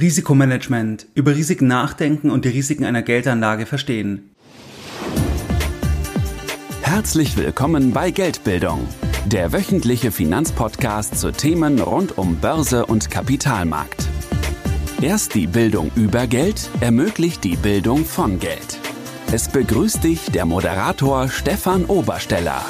Risikomanagement, über Risiken nachdenken und die Risiken einer Geldanlage verstehen. Herzlich willkommen bei Geldbildung, der wöchentliche Finanzpodcast zu Themen rund um Börse und Kapitalmarkt. Erst die Bildung über Geld ermöglicht die Bildung von Geld. Es begrüßt dich der Moderator Stefan Obersteller.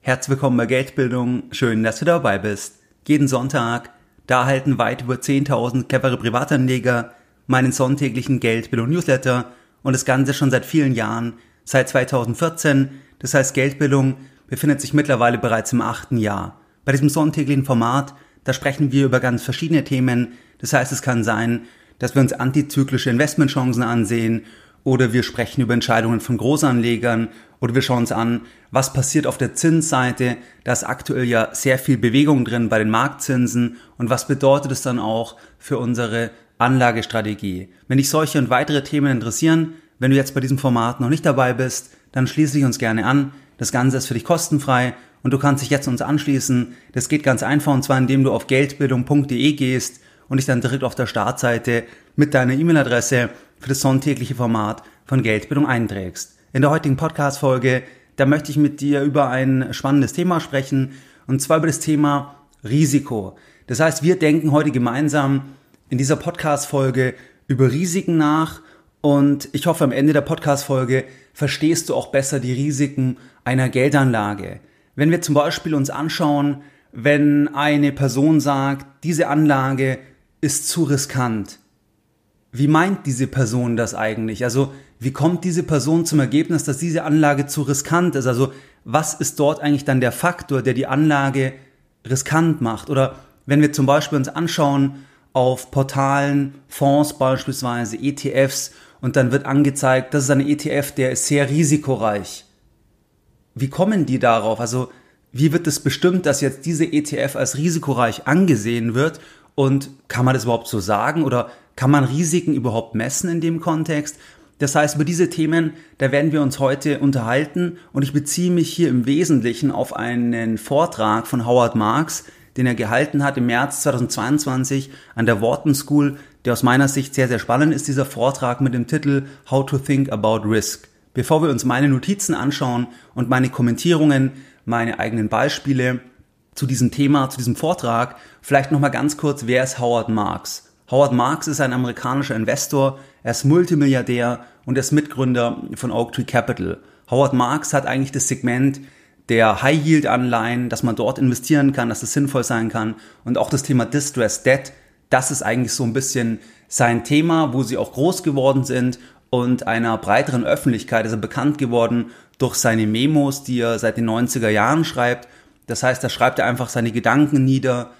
Herzlich willkommen bei Geldbildung, schön, dass du dabei bist. Jeden Sonntag da erhalten weit über 10.000 clevere Privatanleger meinen sonntäglichen Geldbildung-Newsletter und das Ganze schon seit vielen Jahren, seit 2014. Das heißt, Geldbildung befindet sich mittlerweile bereits im achten Jahr. Bei diesem sonntäglichen Format, da sprechen wir über ganz verschiedene Themen. Das heißt, es kann sein, dass wir uns antizyklische Investmentchancen ansehen oder wir sprechen über Entscheidungen von Großanlegern oder wir schauen uns an, was passiert auf der Zinsseite. Da ist aktuell ja sehr viel Bewegung drin bei den Marktzinsen und was bedeutet es dann auch für unsere Anlagestrategie. Wenn dich solche und weitere Themen interessieren, wenn du jetzt bei diesem Format noch nicht dabei bist, dann schließe dich uns gerne an. Das Ganze ist für dich kostenfrei und du kannst dich jetzt uns anschließen. Das geht ganz einfach und zwar indem du auf geldbildung.de gehst und dich dann direkt auf der Startseite mit deiner E-Mail-Adresse für das sonntägliche Format von Geldbildung einträgst. In der heutigen Podcast-Folge, da möchte ich mit dir über ein spannendes Thema sprechen und zwar über das Thema Risiko. Das heißt, wir denken heute gemeinsam in dieser Podcast-Folge über Risiken nach und ich hoffe, am Ende der Podcast-Folge verstehst du auch besser die Risiken einer Geldanlage. Wenn wir zum Beispiel uns anschauen, wenn eine Person sagt, diese Anlage ist zu riskant, wie meint diese Person das eigentlich? Also wie kommt diese Person zum Ergebnis, dass diese Anlage zu riskant ist? Also was ist dort eigentlich dann der Faktor, der die Anlage riskant macht? Oder wenn wir zum Beispiel uns anschauen auf Portalen, Fonds beispielsweise, ETFs und dann wird angezeigt, das ist ein ETF, der ist sehr risikoreich. Wie kommen die darauf? Also wie wird es bestimmt, dass jetzt diese ETF als risikoreich angesehen wird? Und kann man das überhaupt so sagen? Oder kann man Risiken überhaupt messen in dem Kontext? Das heißt, über diese Themen, da werden wir uns heute unterhalten und ich beziehe mich hier im Wesentlichen auf einen Vortrag von Howard Marks, den er gehalten hat im März 2022 an der Wharton School, der aus meiner Sicht sehr, sehr spannend ist, dieser Vortrag mit dem Titel How to Think About Risk. Bevor wir uns meine Notizen anschauen und meine Kommentierungen, meine eigenen Beispiele zu diesem Thema, zu diesem Vortrag, vielleicht nochmal ganz kurz, wer ist Howard Marks? Howard Marks ist ein amerikanischer Investor, er ist Multimilliardär und er ist Mitgründer von Oak Tree Capital. Howard Marks hat eigentlich das Segment der High-Yield-Anleihen, dass man dort investieren kann, dass es sinnvoll sein kann und auch das Thema Distressed Debt, das ist eigentlich so ein bisschen sein Thema, wo sie auch groß geworden sind und einer breiteren Öffentlichkeit ist er bekannt geworden durch seine Memos, die er seit den 90er Jahren schreibt. Das heißt, da schreibt er einfach seine Gedanken nieder,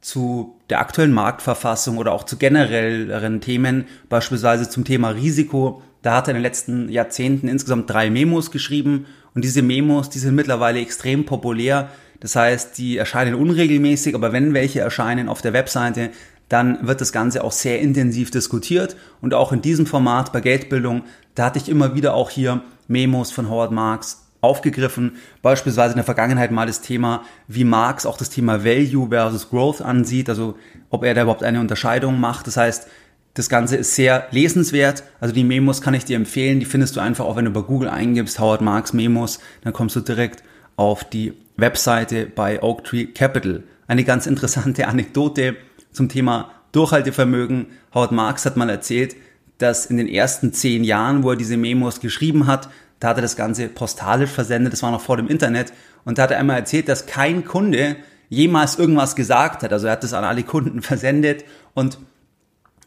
zu der aktuellen Marktverfassung oder auch zu generelleren Themen, beispielsweise zum Thema Risiko. Da hat er in den letzten Jahrzehnten insgesamt drei Memos geschrieben und diese Memos, die sind mittlerweile extrem populär. Das heißt, die erscheinen unregelmäßig, aber wenn welche erscheinen auf der Webseite, dann wird das Ganze auch sehr intensiv diskutiert und auch in diesem Format bei Geldbildung, da hatte ich immer wieder auch hier Memos von Howard Marks aufgegriffen, beispielsweise in der Vergangenheit mal das Thema, wie Marx auch das Thema Value versus Growth ansieht, also ob er da überhaupt eine Unterscheidung macht. Das heißt, das Ganze ist sehr lesenswert. Also die Memos kann ich dir empfehlen. Die findest du einfach auch, wenn du bei Google eingibst, Howard Marx Memos, dann kommst du direkt auf die Webseite bei Oak Tree Capital. Eine ganz interessante Anekdote zum Thema Durchhaltevermögen. Howard Marx hat mal erzählt, dass in den ersten zehn Jahren, wo er diese Memos geschrieben hat, da hat er das Ganze postalisch versendet, das war noch vor dem Internet. Und da hat er einmal erzählt, dass kein Kunde jemals irgendwas gesagt hat. Also er hat das an alle Kunden versendet und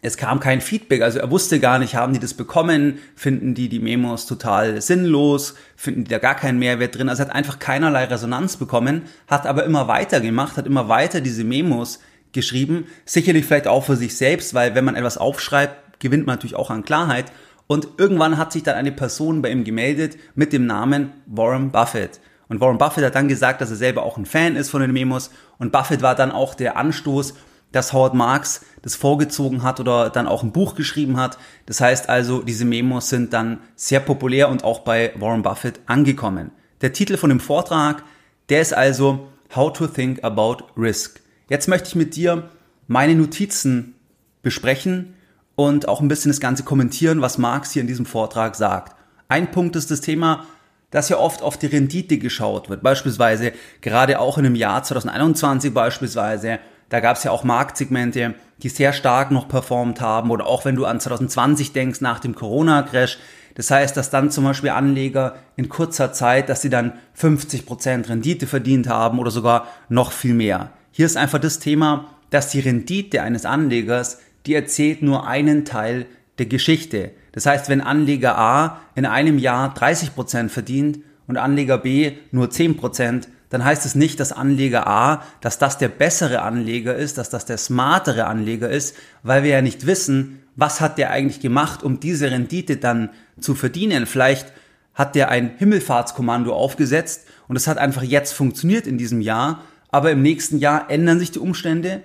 es kam kein Feedback. Also er wusste gar nicht, haben die das bekommen, finden die die Memos total sinnlos, finden die da gar keinen Mehrwert drin. Also er hat einfach keinerlei Resonanz bekommen, hat aber immer weiter gemacht, hat immer weiter diese Memos geschrieben. Sicherlich vielleicht auch für sich selbst, weil wenn man etwas aufschreibt, gewinnt man natürlich auch an Klarheit. Und irgendwann hat sich dann eine Person bei ihm gemeldet mit dem Namen Warren Buffett. Und Warren Buffett hat dann gesagt, dass er selber auch ein Fan ist von den Memos. Und Buffett war dann auch der Anstoß, dass Howard Marks das vorgezogen hat oder dann auch ein Buch geschrieben hat. Das heißt also, diese Memos sind dann sehr populär und auch bei Warren Buffett angekommen. Der Titel von dem Vortrag, der ist also How to Think About Risk. Jetzt möchte ich mit dir meine Notizen besprechen und auch ein bisschen das Ganze kommentieren, was Marx hier in diesem Vortrag sagt. Ein Punkt ist das Thema, dass ja oft auf die Rendite geschaut wird. Beispielsweise gerade auch in dem Jahr 2021 beispielsweise, da gab es ja auch Marktsegmente, die sehr stark noch performt haben oder auch wenn du an 2020 denkst nach dem Corona-Crash. Das heißt, dass dann zum Beispiel Anleger in kurzer Zeit, dass sie dann 50 Prozent Rendite verdient haben oder sogar noch viel mehr. Hier ist einfach das Thema, dass die Rendite eines Anlegers, die erzählt nur einen Teil der Geschichte. Das heißt, wenn Anleger A in einem Jahr 30 Prozent verdient und Anleger B nur 10%, Prozent, dann heißt es nicht, dass Anleger A, dass das der bessere Anleger ist, dass das der smartere Anleger ist, weil wir ja nicht wissen, was hat der eigentlich gemacht, um diese Rendite dann zu verdienen. Vielleicht hat der ein Himmelfahrtskommando aufgesetzt und es hat einfach jetzt funktioniert in diesem Jahr, aber im nächsten Jahr ändern sich die Umstände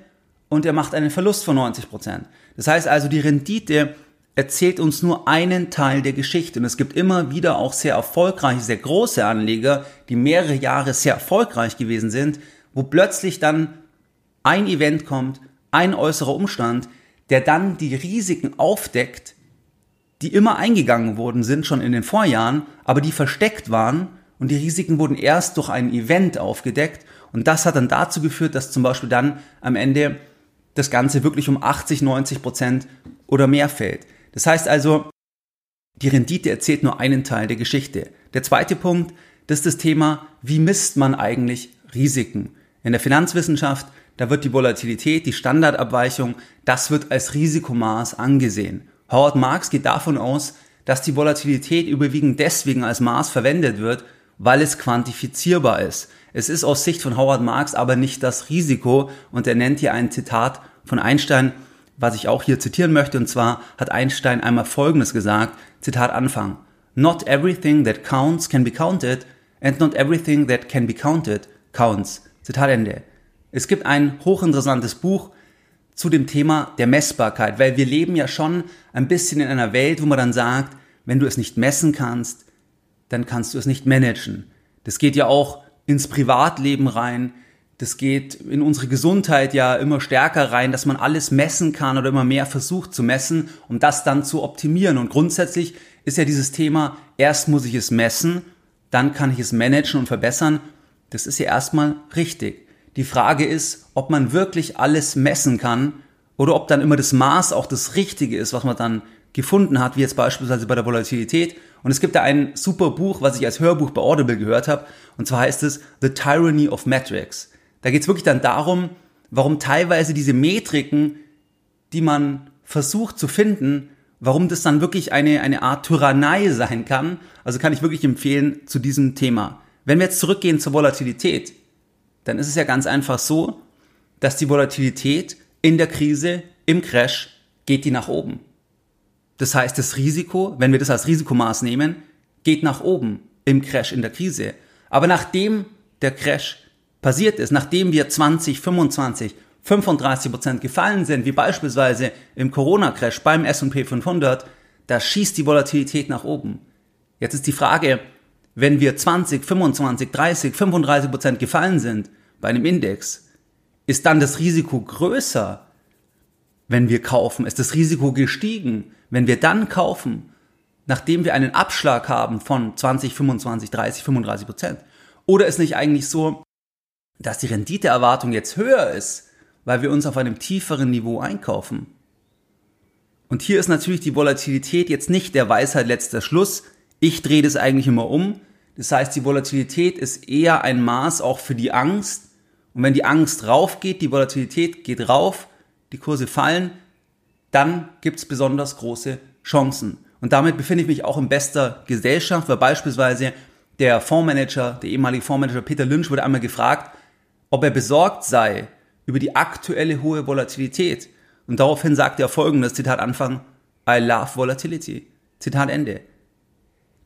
und er macht einen Verlust von 90 Prozent. Das heißt also, die Rendite erzählt uns nur einen Teil der Geschichte. Und es gibt immer wieder auch sehr erfolgreiche, sehr große Anleger, die mehrere Jahre sehr erfolgreich gewesen sind, wo plötzlich dann ein Event kommt, ein äußerer Umstand, der dann die Risiken aufdeckt, die immer eingegangen worden sind, schon in den Vorjahren, aber die versteckt waren und die Risiken wurden erst durch ein Event aufgedeckt und das hat dann dazu geführt, dass zum Beispiel dann am Ende das Ganze wirklich um 80, 90 Prozent oder mehr fällt. Das heißt also, die Rendite erzählt nur einen Teil der Geschichte. Der zweite Punkt, das ist das Thema, wie misst man eigentlich Risiken? In der Finanzwissenschaft, da wird die Volatilität, die Standardabweichung, das wird als Risikomaß angesehen. Howard Marks geht davon aus, dass die Volatilität überwiegend deswegen als Maß verwendet wird, weil es quantifizierbar ist. Es ist aus Sicht von Howard Marks aber nicht das Risiko und er nennt hier ein Zitat von Einstein, was ich auch hier zitieren möchte, und zwar hat Einstein einmal Folgendes gesagt, Zitat Anfang, Not everything that counts can be counted and not everything that can be counted counts. Zitat Ende. Es gibt ein hochinteressantes Buch zu dem Thema der Messbarkeit, weil wir leben ja schon ein bisschen in einer Welt, wo man dann sagt, wenn du es nicht messen kannst, dann kannst du es nicht managen. Das geht ja auch ins Privatleben rein. Das geht in unsere Gesundheit ja immer stärker rein, dass man alles messen kann oder immer mehr versucht zu messen, um das dann zu optimieren. Und grundsätzlich ist ja dieses Thema, erst muss ich es messen, dann kann ich es managen und verbessern. Das ist ja erstmal richtig. Die Frage ist, ob man wirklich alles messen kann oder ob dann immer das Maß auch das Richtige ist, was man dann gefunden hat, wie jetzt beispielsweise bei der Volatilität. Und es gibt da ein super Buch, was ich als Hörbuch bei Audible gehört habe, und zwar heißt es The Tyranny of Metrics. Da geht es wirklich dann darum, warum teilweise diese Metriken, die man versucht zu finden, warum das dann wirklich eine, eine Art Tyrannei sein kann. Also kann ich wirklich empfehlen zu diesem Thema. Wenn wir jetzt zurückgehen zur Volatilität, dann ist es ja ganz einfach so, dass die Volatilität in der Krise, im Crash, geht die nach oben. Das heißt, das Risiko, wenn wir das als Risikomaß nehmen, geht nach oben im Crash, in der Krise. Aber nachdem der Crash passiert ist, nachdem wir 20, 25, 35 Prozent gefallen sind, wie beispielsweise im Corona-Crash beim S&P 500, da schießt die Volatilität nach oben. Jetzt ist die Frage, wenn wir 20, 25, 30, 35 Prozent gefallen sind bei einem Index, ist dann das Risiko größer, wenn wir kaufen? Ist das Risiko gestiegen, wenn wir dann kaufen, nachdem wir einen Abschlag haben von 20, 25, 30, 35 Prozent? Oder ist nicht eigentlich so, dass die Renditeerwartung jetzt höher ist, weil wir uns auf einem tieferen Niveau einkaufen. Und hier ist natürlich die Volatilität jetzt nicht der Weisheit letzter Schluss. Ich drehe das eigentlich immer um. Das heißt, die Volatilität ist eher ein Maß auch für die Angst. Und wenn die Angst raufgeht, die Volatilität geht rauf, die Kurse fallen, dann gibt es besonders große Chancen. Und damit befinde ich mich auch in bester Gesellschaft, weil beispielsweise der Fondsmanager, der ehemalige Fondsmanager Peter Lynch wurde einmal gefragt, ob er besorgt sei über die aktuelle hohe Volatilität. Und daraufhin sagte er folgendes, Zitat Anfang, I love volatility. Zitat Ende.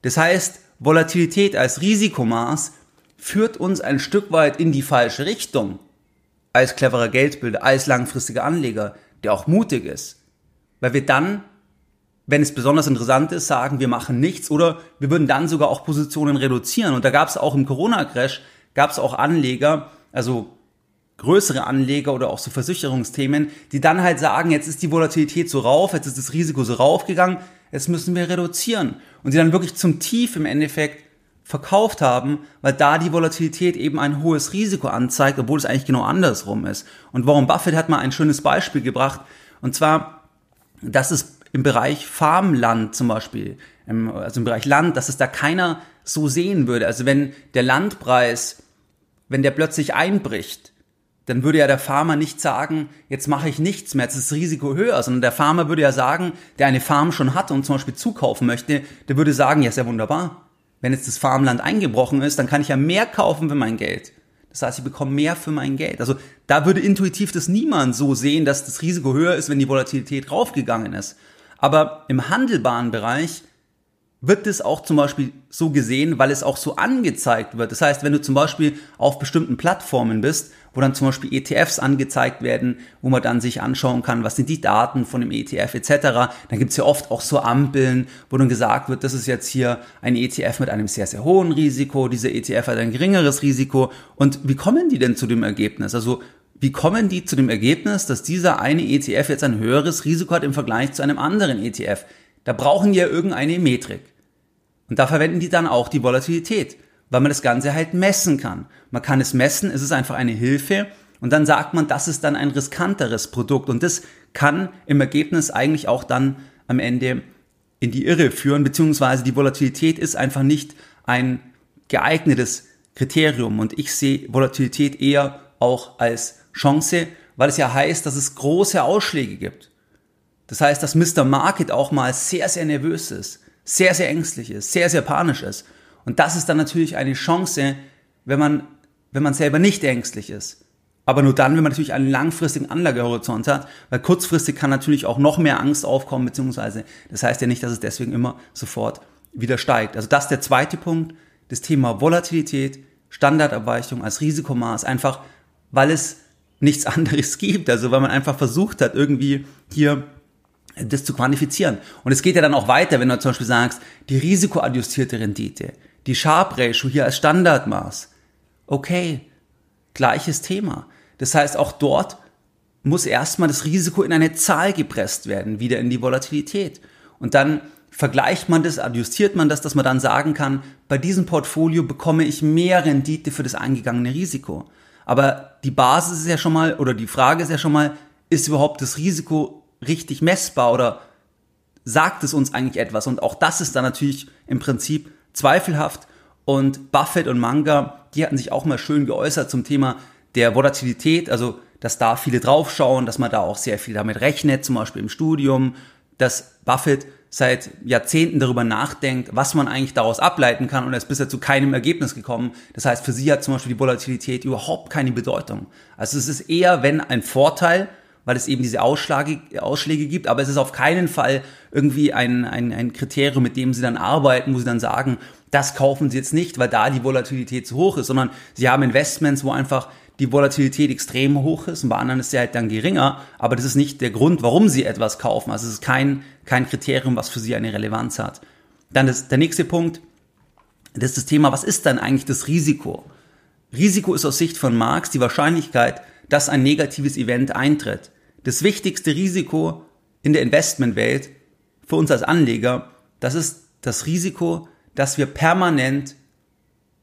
Das heißt, Volatilität als Risikomaß führt uns ein Stück weit in die falsche Richtung. Als cleverer Geldbilder, als langfristiger Anleger, der auch mutig ist. Weil wir dann, wenn es besonders interessant ist, sagen, wir machen nichts oder wir würden dann sogar auch Positionen reduzieren. Und da gab es auch im Corona-Crash, gab es auch Anleger, also größere Anleger oder auch so Versicherungsthemen, die dann halt sagen, jetzt ist die Volatilität so rauf, jetzt ist das Risiko so raufgegangen, jetzt müssen wir reduzieren. Und die dann wirklich zum Tief im Endeffekt verkauft haben, weil da die Volatilität eben ein hohes Risiko anzeigt, obwohl es eigentlich genau andersrum ist. Und Warren Buffett hat mal ein schönes Beispiel gebracht, und zwar, dass es im Bereich Farmland zum Beispiel, also im Bereich Land, dass es da keiner so sehen würde. Also wenn der Landpreis, wenn der plötzlich einbricht, dann würde ja der Farmer nicht sagen, jetzt mache ich nichts mehr, jetzt ist das Risiko höher, sondern der Farmer würde ja sagen, der eine Farm schon hat und zum Beispiel zukaufen möchte, der würde sagen, ja, ist ja wunderbar. Wenn jetzt das Farmland eingebrochen ist, dann kann ich ja mehr kaufen für mein Geld. Das heißt, ich bekomme mehr für mein Geld. Also da würde intuitiv das niemand so sehen, dass das Risiko höher ist, wenn die Volatilität raufgegangen ist. Aber im handelbaren Bereich wird es auch zum Beispiel so gesehen, weil es auch so angezeigt wird. Das heißt, wenn du zum Beispiel auf bestimmten Plattformen bist, wo dann zum Beispiel ETFs angezeigt werden, wo man dann sich anschauen kann, was sind die Daten von dem ETF etc., dann gibt's ja oft auch so Ampeln, wo dann gesagt wird, das ist jetzt hier ein ETF mit einem sehr, sehr hohen Risiko, dieser ETF hat ein geringeres Risiko. Und wie kommen die denn zu dem Ergebnis? Also wie kommen die zu dem Ergebnis, dass dieser eine ETF jetzt ein höheres Risiko hat im Vergleich zu einem anderen ETF? Da brauchen die ja irgendeine Metrik. Und da verwenden die dann auch die Volatilität, weil man das Ganze halt messen kann. Man kann es messen, es ist einfach eine Hilfe und dann sagt man, das ist dann ein riskanteres Produkt und das kann im Ergebnis eigentlich auch dann am Ende in die Irre führen, beziehungsweise die Volatilität ist einfach nicht ein geeignetes Kriterium und ich sehe Volatilität eher auch als Chance, weil es ja heißt, dass es große Ausschläge gibt. Das heißt, dass Mr. Market auch mal sehr, sehr nervös ist, sehr, sehr ängstlich ist, sehr, sehr panisch ist. Und das ist dann natürlich eine Chance, wenn man, wenn man selber nicht ängstlich ist. Aber nur dann, wenn man natürlich einen langfristigen Anlagehorizont hat, weil kurzfristig kann natürlich auch noch mehr Angst aufkommen, beziehungsweise das heißt ja nicht, dass es deswegen immer sofort wieder steigt. Also das ist der zweite Punkt, das Thema Volatilität, Standardabweichung als Risikomaß, einfach weil es nichts anderes gibt. Also weil man einfach versucht hat, irgendwie hier das zu quantifizieren. Und es geht ja dann auch weiter, wenn du zum Beispiel sagst, die risikoadjustierte Rendite, die Sharp Ratio hier als Standardmaß. Okay, gleiches Thema. Das heißt, auch dort muss erstmal das Risiko in eine Zahl gepresst werden, wieder in die Volatilität. Und dann vergleicht man das, adjustiert man das, dass man dann sagen kann, bei diesem Portfolio bekomme ich mehr Rendite für das eingegangene Risiko. Aber die Basis ist ja schon mal, oder die Frage ist ja schon mal, ist überhaupt das Risiko richtig messbar oder sagt es uns eigentlich etwas? Und auch das ist dann natürlich im Prinzip zweifelhaft. Und Buffett und Manga, die hatten sich auch mal schön geäußert zum Thema der Volatilität, also dass da viele draufschauen, dass man da auch sehr viel damit rechnet, zum Beispiel im Studium, dass Buffett seit Jahrzehnten darüber nachdenkt, was man eigentlich daraus ableiten kann und er ist bisher zu keinem Ergebnis gekommen. Das heißt, für sie hat zum Beispiel die Volatilität überhaupt keine Bedeutung. Also es ist eher, wenn ein Vorteil, weil es eben diese Ausschläge, Ausschläge gibt, aber es ist auf keinen Fall irgendwie ein, ein, ein Kriterium, mit dem sie dann arbeiten, wo sie dann sagen, das kaufen sie jetzt nicht, weil da die Volatilität zu hoch ist, sondern sie haben Investments, wo einfach die Volatilität extrem hoch ist und bei anderen ist sie halt dann geringer, aber das ist nicht der Grund, warum sie etwas kaufen. Also es ist kein, kein Kriterium, was für sie eine Relevanz hat. Dann das, der nächste Punkt, das ist das Thema, was ist dann eigentlich das Risiko? Risiko ist aus Sicht von Marx die Wahrscheinlichkeit, dass ein negatives Event eintritt. Das wichtigste Risiko in der Investmentwelt für uns als Anleger, das ist das Risiko, dass wir permanent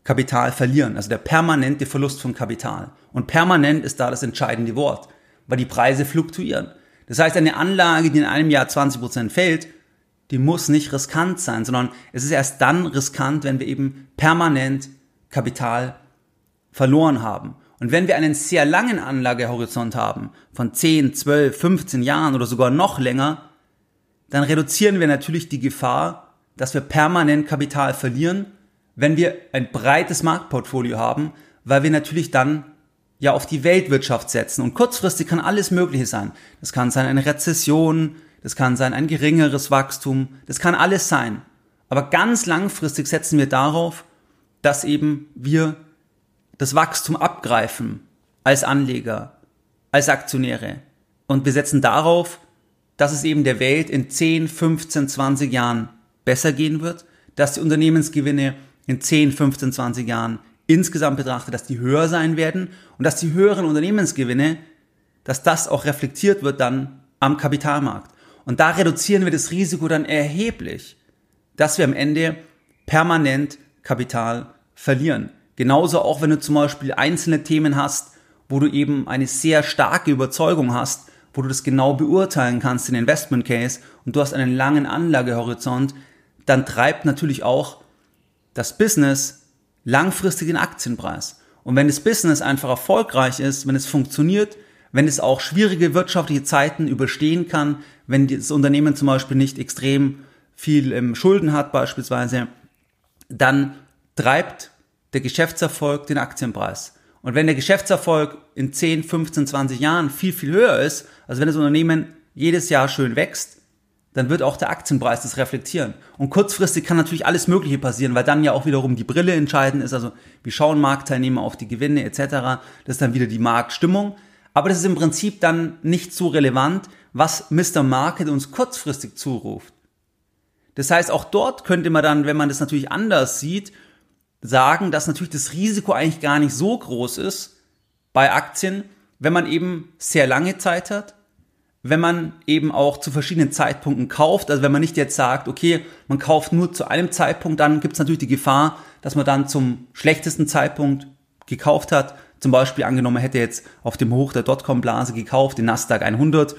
Kapital verlieren, also der permanente Verlust von Kapital. Und permanent ist da das entscheidende Wort, weil die Preise fluktuieren. Das heißt, eine Anlage, die in einem Jahr 20% fällt, die muss nicht riskant sein, sondern es ist erst dann riskant, wenn wir eben permanent Kapital verloren haben. Und wenn wir einen sehr langen Anlagehorizont haben, von 10, 12, 15 Jahren oder sogar noch länger, dann reduzieren wir natürlich die Gefahr, dass wir permanent Kapital verlieren wenn wir ein breites Marktportfolio haben, weil wir natürlich dann ja auf die Weltwirtschaft setzen. Und kurzfristig kann alles Mögliche sein. Das kann sein eine Rezession, das kann sein ein geringeres Wachstum, das kann alles sein. Aber ganz langfristig setzen wir darauf, dass eben wir das Wachstum abgreifen als Anleger, als Aktionäre. Und wir setzen darauf, dass es eben der Welt in 10, 15, 20 Jahren besser gehen wird, dass die Unternehmensgewinne in 10, 15, 20 Jahren insgesamt betrachtet, dass die höher sein werden und dass die höheren Unternehmensgewinne, dass das auch reflektiert wird dann am Kapitalmarkt. Und da reduzieren wir das Risiko dann erheblich, dass wir am Ende permanent Kapital verlieren. Genauso auch, wenn du zum Beispiel einzelne Themen hast, wo du eben eine sehr starke Überzeugung hast, wo du das genau beurteilen kannst, den Investment Case, und du hast einen langen Anlagehorizont, dann treibt natürlich auch das Business langfristig den Aktienpreis. Und wenn das Business einfach erfolgreich ist, wenn es funktioniert, wenn es auch schwierige wirtschaftliche Zeiten überstehen kann, wenn das Unternehmen zum Beispiel nicht extrem viel ähm, Schulden hat beispielsweise, dann treibt der Geschäftserfolg den Aktienpreis. Und wenn der Geschäftserfolg in 10, 15, 20 Jahren viel, viel höher ist, also wenn das Unternehmen jedes Jahr schön wächst, dann wird auch der Aktienpreis das reflektieren. Und kurzfristig kann natürlich alles Mögliche passieren, weil dann ja auch wiederum die Brille entscheidend ist. Also wie schauen Marktteilnehmer auf die Gewinne etc. Das ist dann wieder die Marktstimmung. Aber das ist im Prinzip dann nicht so relevant, was Mr. Market uns kurzfristig zuruft. Das heißt, auch dort könnte man dann, wenn man das natürlich anders sieht, sagen, dass natürlich das Risiko eigentlich gar nicht so groß ist bei Aktien, wenn man eben sehr lange Zeit hat, wenn man eben auch zu verschiedenen Zeitpunkten kauft. Also wenn man nicht jetzt sagt, okay, man kauft nur zu einem Zeitpunkt, dann gibt es natürlich die Gefahr, dass man dann zum schlechtesten Zeitpunkt gekauft hat. Zum Beispiel angenommen, man hätte jetzt auf dem Hoch der Dotcom-Blase gekauft, den Nasdaq 100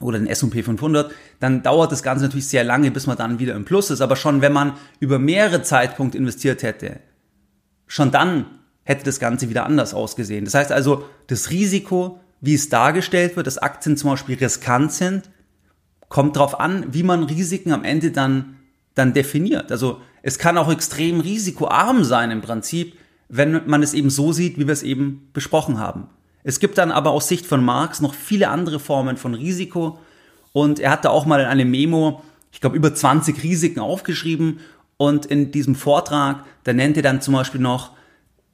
oder den S&P 500, dann dauert das Ganze natürlich sehr lange, bis man dann wieder im Plus ist. Aber schon wenn man über mehrere Zeitpunkte investiert hätte, schon dann hätte das Ganze wieder anders ausgesehen. Das heißt also, das Risiko, wie es dargestellt wird, dass Aktien zum Beispiel riskant sind, kommt darauf an, wie man Risiken am Ende dann, dann definiert. Also es kann auch extrem risikoarm sein im Prinzip, wenn man es eben so sieht, wie wir es eben besprochen haben. Es gibt dann aber aus Sicht von Marx noch viele andere Formen von Risiko. Und er hatte auch mal in einem Memo, ich glaube, über 20 Risiken aufgeschrieben. Und in diesem Vortrag, da nennt er dann zum Beispiel noch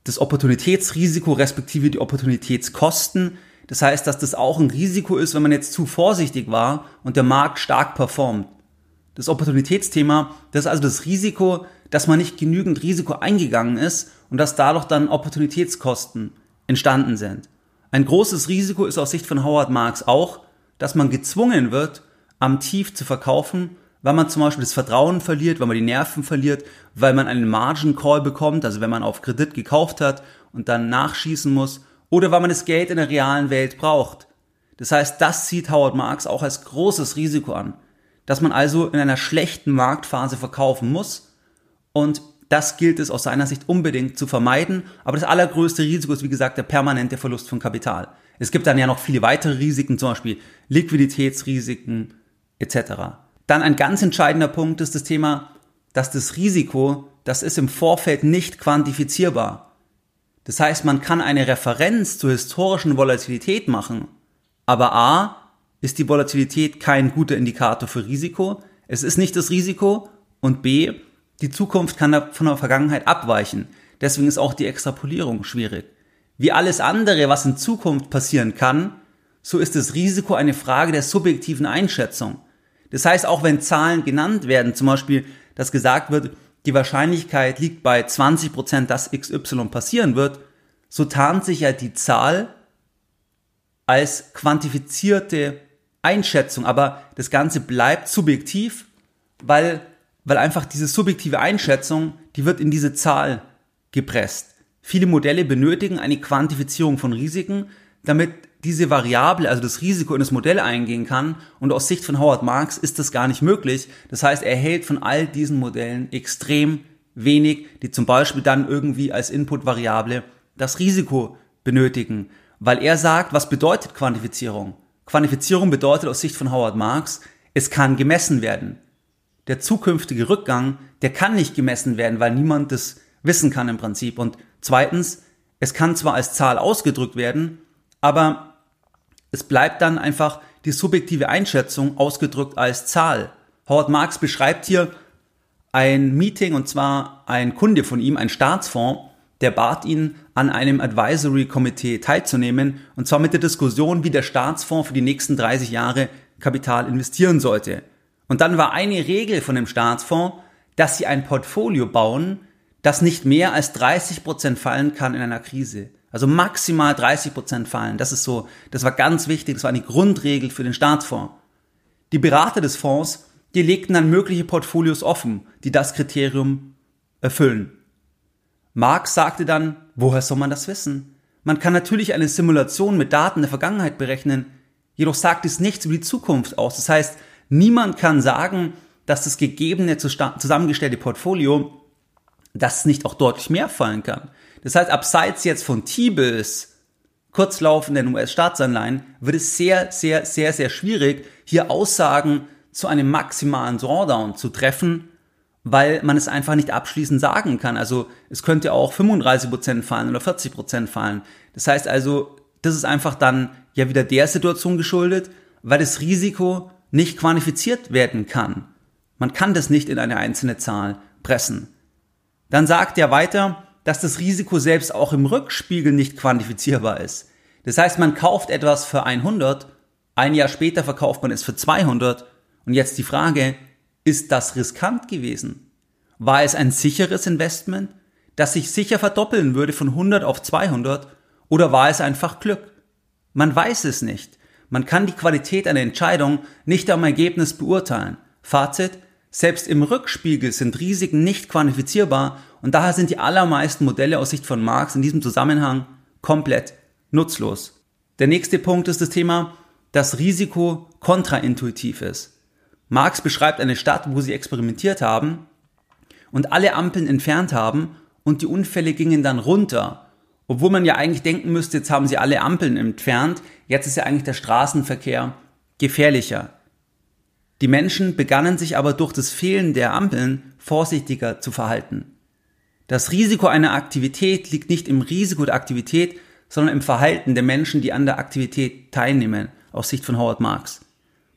das Opportunitätsrisiko respektive die Opportunitätskosten. Das heißt, dass das auch ein Risiko ist, wenn man jetzt zu vorsichtig war und der Markt stark performt. Das Opportunitätsthema, das ist also das Risiko, dass man nicht genügend Risiko eingegangen ist und dass dadurch dann Opportunitätskosten entstanden sind. Ein großes Risiko ist aus Sicht von Howard Marks auch, dass man gezwungen wird, am Tief zu verkaufen, weil man zum Beispiel das Vertrauen verliert, weil man die Nerven verliert, weil man einen Margin Call bekommt, also wenn man auf Kredit gekauft hat und dann nachschießen muss, oder weil man das Geld in der realen Welt braucht. Das heißt, das sieht Howard Marks auch als großes Risiko an, dass man also in einer schlechten Marktphase verkaufen muss und das gilt es aus seiner Sicht unbedingt zu vermeiden. Aber das allergrößte Risiko ist, wie gesagt, der permanente Verlust von Kapital. Es gibt dann ja noch viele weitere Risiken, zum Beispiel Liquiditätsrisiken etc. Dann ein ganz entscheidender Punkt ist das Thema, dass das Risiko, das ist im Vorfeld nicht quantifizierbar. Das heißt, man kann eine Referenz zur historischen Volatilität machen, aber a, ist die Volatilität kein guter Indikator für Risiko, es ist nicht das Risiko und b, die Zukunft kann von der Vergangenheit abweichen. Deswegen ist auch die Extrapolierung schwierig. Wie alles andere, was in Zukunft passieren kann, so ist das Risiko eine Frage der subjektiven Einschätzung. Das heißt, auch wenn Zahlen genannt werden, zum Beispiel, dass gesagt wird, die Wahrscheinlichkeit liegt bei 20%, Prozent, dass XY passieren wird, so tarnt sich ja die Zahl als quantifizierte Einschätzung. Aber das Ganze bleibt subjektiv, weil weil einfach diese subjektive Einschätzung, die wird in diese Zahl gepresst. Viele Modelle benötigen eine Quantifizierung von Risiken, damit diese Variable, also das Risiko in das Modell eingehen kann. Und aus Sicht von Howard Marks ist das gar nicht möglich. Das heißt, er hält von all diesen Modellen extrem wenig, die zum Beispiel dann irgendwie als Inputvariable das Risiko benötigen. Weil er sagt, was bedeutet Quantifizierung? Quantifizierung bedeutet aus Sicht von Howard Marks, es kann gemessen werden der zukünftige Rückgang, der kann nicht gemessen werden, weil niemand das wissen kann im Prinzip. Und zweitens, es kann zwar als Zahl ausgedrückt werden, aber es bleibt dann einfach die subjektive Einschätzung ausgedrückt als Zahl. Howard Marks beschreibt hier ein Meeting und zwar ein Kunde von ihm, ein Staatsfonds, der bat ihn, an einem Advisory Komitee teilzunehmen und zwar mit der Diskussion, wie der Staatsfonds für die nächsten 30 Jahre Kapital investieren sollte. Und dann war eine Regel von dem Staatsfonds, dass sie ein Portfolio bauen, dass nicht mehr als 30 Prozent fallen kann in einer Krise. Also maximal 30 Prozent fallen. Das ist so, das war ganz wichtig, das war eine Grundregel für den Staatsfonds. Die Berater des Fonds, die legten dann mögliche Portfolios offen, die das Kriterium erfüllen. Marx sagte dann, woher soll man das wissen? Man kann natürlich eine Simulation mit Daten der Vergangenheit berechnen, jedoch sagt es nichts über die Zukunft aus. Das heißt, niemand kann sagen, dass das gegebene zusammengestellte Portfolio, dass nicht auch deutlich mehr fallen kann. Das heißt, abseits jetzt von T-Bills, kurzlaufenden US-Staatsanleihen, wird es sehr, sehr, sehr, sehr schwierig, hier Aussagen zu einem maximalen Drawdown zu treffen, weil man es einfach nicht abschließend sagen kann. Also es könnte auch 35% fallen oder 40% fallen. Das heißt also, das ist einfach dann ja wieder der Situation geschuldet, weil das Risiko nicht quantifiziert werden kann. Man kann das nicht in eine einzelne Zahl pressen. Dann sagt er weiter, dass das Risiko selbst auch im Rückspiegel nicht quantifizierbar ist. Das heißt, man kauft etwas für 100, ein Jahr später verkauft man es für 200 und jetzt die Frage, ist das riskant gewesen? War es ein sicheres Investment, das sich sicher verdoppeln würde von 100 auf 200 oder war es einfach Glück? Man weiß es nicht. Man kann die Qualität einer Entscheidung nicht am Ergebnis beurteilen. Fazit, selbst im Rückspiegel sind Risiken nicht quantifizierbar und daher sind die allermeisten Modelle aus Sicht von Marx in diesem Zusammenhang komplett nutzlos. Der nächste Punkt ist das Thema, dass Risiko kontraintuitiv ist. Marx beschreibt eine Stadt, wo sie experimentiert haben und alle Ampeln entfernt haben und die Unfälle gingen dann runter. Obwohl man ja eigentlich denken müsste, jetzt haben sie alle Ampeln entfernt, jetzt ist ja eigentlich der Straßenverkehr gefährlicher. Die Menschen begannen sich aber durch das Fehlen der Ampeln vorsichtiger zu verhalten. Das Risiko einer Aktivität liegt nicht im Risiko der Aktivität, sondern im Verhalten der Menschen, die an der Aktivität teilnehmen, aus Sicht von Howard Marks.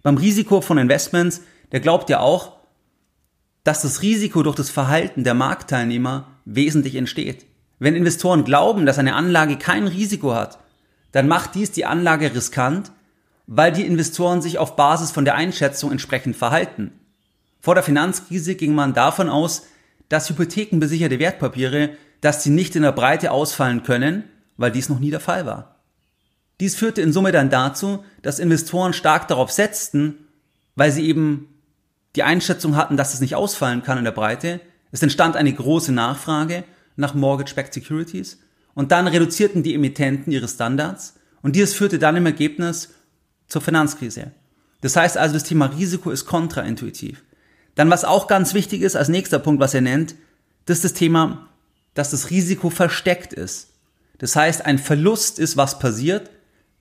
Beim Risiko von Investments, der glaubt ja auch, dass das Risiko durch das Verhalten der Marktteilnehmer wesentlich entsteht. Wenn Investoren glauben, dass eine Anlage kein Risiko hat, dann macht dies die Anlage riskant, weil die Investoren sich auf Basis von der Einschätzung entsprechend verhalten. Vor der Finanzkrise ging man davon aus, dass hypothekenbesicherte Wertpapiere, dass sie nicht in der Breite ausfallen können, weil dies noch nie der Fall war. Dies führte in Summe dann dazu, dass Investoren stark darauf setzten, weil sie eben die Einschätzung hatten, dass es nicht ausfallen kann in der Breite. Es entstand eine große Nachfrage nach Mortgage-Backed Securities und dann reduzierten die Emittenten ihre Standards und dies führte dann im Ergebnis zur Finanzkrise. Das heißt also, das Thema Risiko ist kontraintuitiv. Dann was auch ganz wichtig ist als nächster Punkt, was er nennt, das ist das Thema, dass das Risiko versteckt ist. Das heißt, ein Verlust ist, was passiert,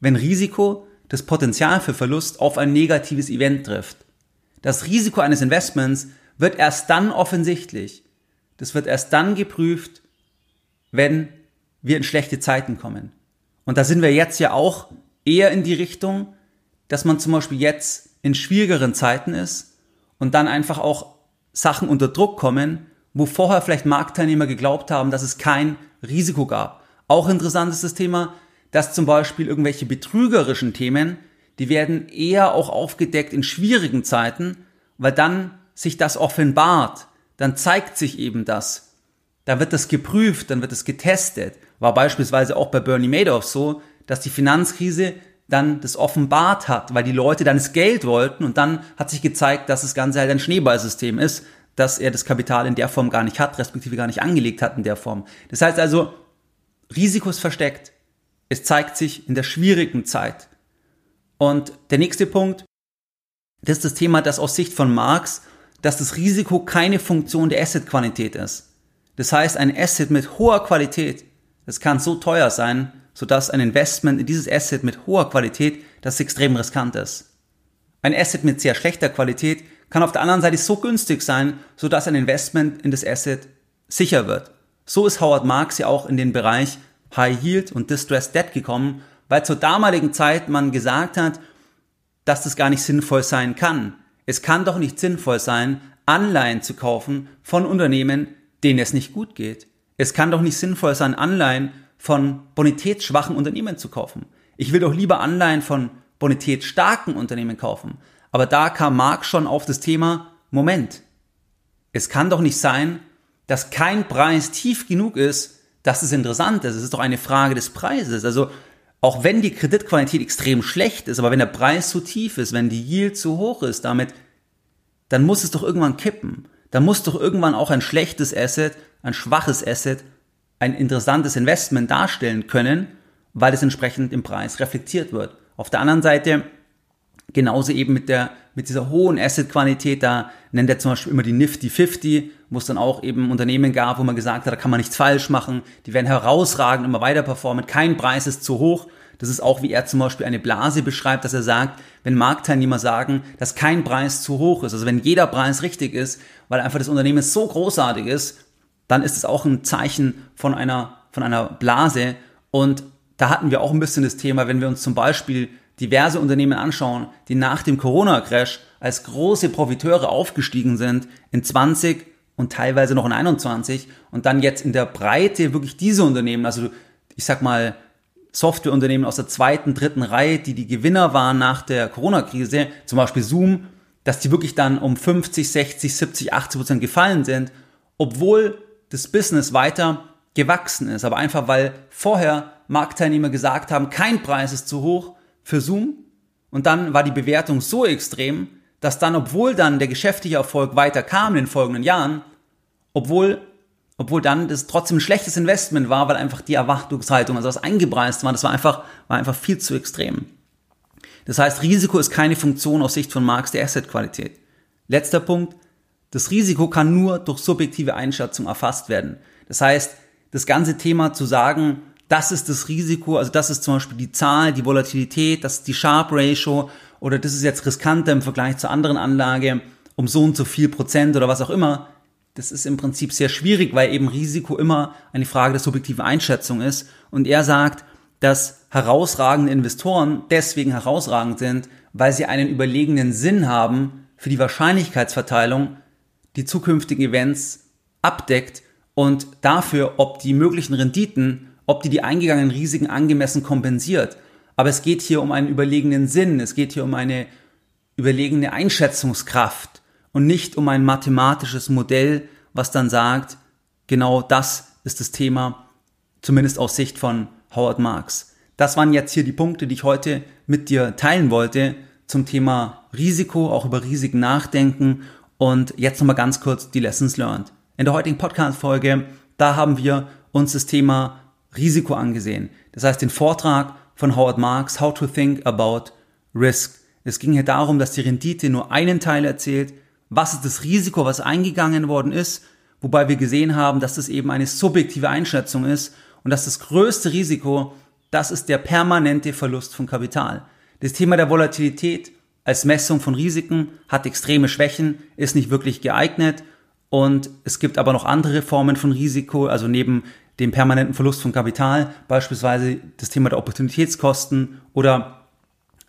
wenn Risiko das Potenzial für Verlust auf ein negatives Event trifft. Das Risiko eines Investments wird erst dann offensichtlich, das wird erst dann geprüft, wenn wir in schlechte Zeiten kommen. Und da sind wir jetzt ja auch eher in die Richtung, dass man zum Beispiel jetzt in schwierigeren Zeiten ist und dann einfach auch Sachen unter Druck kommen, wo vorher vielleicht Marktteilnehmer geglaubt haben, dass es kein Risiko gab. Auch interessant ist das Thema, dass zum Beispiel irgendwelche betrügerischen Themen, die werden eher auch aufgedeckt in schwierigen Zeiten, weil dann sich das offenbart, dann zeigt sich eben das. Da wird das geprüft, dann wird es getestet. War beispielsweise auch bei Bernie Madoff so, dass die Finanzkrise dann das offenbart hat, weil die Leute dann das Geld wollten und dann hat sich gezeigt, dass das Ganze halt ein Schneeballsystem ist, dass er das Kapital in der Form gar nicht hat, respektive gar nicht angelegt hat in der Form. Das heißt also, Risiko ist versteckt. Es zeigt sich in der schwierigen Zeit. Und der nächste Punkt, das ist das Thema, das aus Sicht von Marx, dass das Risiko keine Funktion der Assetqualität ist. Das heißt, ein Asset mit hoher Qualität, das kann so teuer sein, sodass ein Investment in dieses Asset mit hoher Qualität, das extrem riskant ist. Ein Asset mit sehr schlechter Qualität kann auf der anderen Seite so günstig sein, sodass ein Investment in das Asset sicher wird. So ist Howard Marks ja auch in den Bereich High Yield und Distressed Debt gekommen, weil zur damaligen Zeit man gesagt hat, dass das gar nicht sinnvoll sein kann. Es kann doch nicht sinnvoll sein, Anleihen zu kaufen von Unternehmen, denen es nicht gut geht. Es kann doch nicht sinnvoll sein, Anleihen von bonitätsschwachen Unternehmen zu kaufen. Ich will doch lieber Anleihen von bonitätsstarken Unternehmen kaufen. Aber da kam Marx schon auf das Thema, Moment, es kann doch nicht sein, dass kein Preis tief genug ist, dass es interessant ist. Es ist doch eine Frage des Preises. Also auch wenn die Kreditqualität extrem schlecht ist, aber wenn der Preis zu tief ist, wenn die Yield zu hoch ist, damit, dann muss es doch irgendwann kippen. Dann muss doch irgendwann auch ein schlechtes Asset, ein schwaches Asset, ein interessantes Investment darstellen können, weil es entsprechend im Preis reflektiert wird. Auf der anderen Seite genauso eben mit der mit dieser hohen Assetqualität, da nennt er zum Beispiel immer die Nifty 50, wo es dann auch eben Unternehmen gab, wo man gesagt hat, da kann man nichts falsch machen, die werden herausragend immer weiter performen, kein Preis ist zu hoch. Das ist auch, wie er zum Beispiel eine Blase beschreibt, dass er sagt, wenn Marktteilnehmer sagen, dass kein Preis zu hoch ist, also wenn jeder Preis richtig ist, weil einfach das Unternehmen so großartig ist, dann ist es auch ein Zeichen von einer, von einer Blase. Und da hatten wir auch ein bisschen das Thema, wenn wir uns zum Beispiel diverse Unternehmen anschauen, die nach dem Corona-Crash als große Profiteure aufgestiegen sind in 20 und teilweise noch in 21 und dann jetzt in der Breite wirklich diese Unternehmen, also ich sag mal Softwareunternehmen aus der zweiten, dritten Reihe, die die Gewinner waren nach der Corona-Krise, zum Beispiel Zoom, dass die wirklich dann um 50, 60, 70, 80 Prozent gefallen sind, obwohl das Business weiter gewachsen ist. Aber einfach weil vorher Marktteilnehmer gesagt haben, kein Preis ist zu hoch für Zoom. Und dann war die Bewertung so extrem, dass dann, obwohl dann der geschäftliche Erfolg weiter kam in den folgenden Jahren, obwohl, obwohl dann das trotzdem ein schlechtes Investment war, weil einfach die Erwartungshaltung, also das eingepreist war, das war einfach, war einfach viel zu extrem. Das heißt, Risiko ist keine Funktion aus Sicht von Marx der Assetqualität. Letzter Punkt. Das Risiko kann nur durch subjektive Einschätzung erfasst werden. Das heißt, das ganze Thema zu sagen, das ist das Risiko, also das ist zum Beispiel die Zahl, die Volatilität, das ist die Sharp Ratio oder das ist jetzt riskanter im Vergleich zur anderen Anlage um so und so viel Prozent oder was auch immer. Das ist im Prinzip sehr schwierig, weil eben Risiko immer eine Frage der subjektiven Einschätzung ist. Und er sagt, dass herausragende Investoren deswegen herausragend sind, weil sie einen überlegenen Sinn haben für die Wahrscheinlichkeitsverteilung, die zukünftigen Events abdeckt und dafür, ob die möglichen Renditen, ob die die eingegangenen Risiken angemessen kompensiert. Aber es geht hier um einen überlegenen Sinn, es geht hier um eine überlegene Einschätzungskraft und nicht um ein mathematisches Modell, was dann sagt, genau das ist das Thema, zumindest aus Sicht von Howard Marks. Das waren jetzt hier die Punkte, die ich heute mit dir teilen wollte zum Thema Risiko, auch über Risiken nachdenken und jetzt nochmal ganz kurz die Lessons learned. In der heutigen Podcast-Folge, da haben wir uns das Thema Risiko angesehen. Das heißt, den Vortrag von Howard Marks, How to Think About Risk. Es ging hier darum, dass die Rendite nur einen Teil erzählt. Was ist das Risiko, was eingegangen worden ist? Wobei wir gesehen haben, dass das eben eine subjektive Einschätzung ist und dass das größte Risiko, das ist der permanente Verlust von Kapital. Das Thema der Volatilität als Messung von Risiken hat extreme Schwächen, ist nicht wirklich geeignet und es gibt aber noch andere Formen von Risiko, also neben dem permanenten Verlust von Kapital, beispielsweise das Thema der Opportunitätskosten oder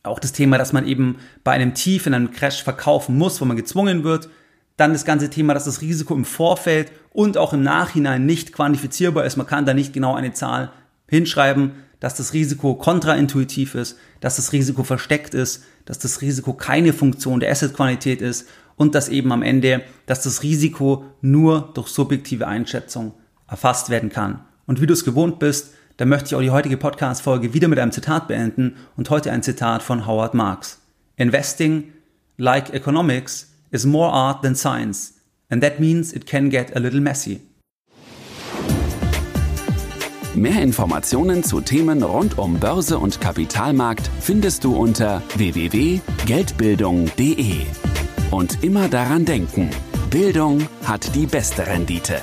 auch das Thema, dass man eben bei einem Tief in einem Crash verkaufen muss, wo man gezwungen wird. Dann das ganze Thema, dass das Risiko im Vorfeld und auch im Nachhinein nicht quantifizierbar ist. Man kann da nicht genau eine Zahl hinschreiben, dass das Risiko kontraintuitiv ist, dass das Risiko versteckt ist, dass das Risiko keine Funktion der Assetqualität ist und dass eben am Ende, dass das Risiko nur durch subjektive Einschätzung erfasst werden kann. Und wie du es gewohnt bist, dann möchte ich auch die heutige Podcast-Folge wieder mit einem Zitat beenden und heute ein Zitat von Howard Marks. Investing, like economics, is more art than science, and that means it can get a little messy. Mehr Informationen zu Themen rund um Börse und Kapitalmarkt findest du unter www.geldbildung.de. Und immer daran denken, Bildung hat die beste Rendite.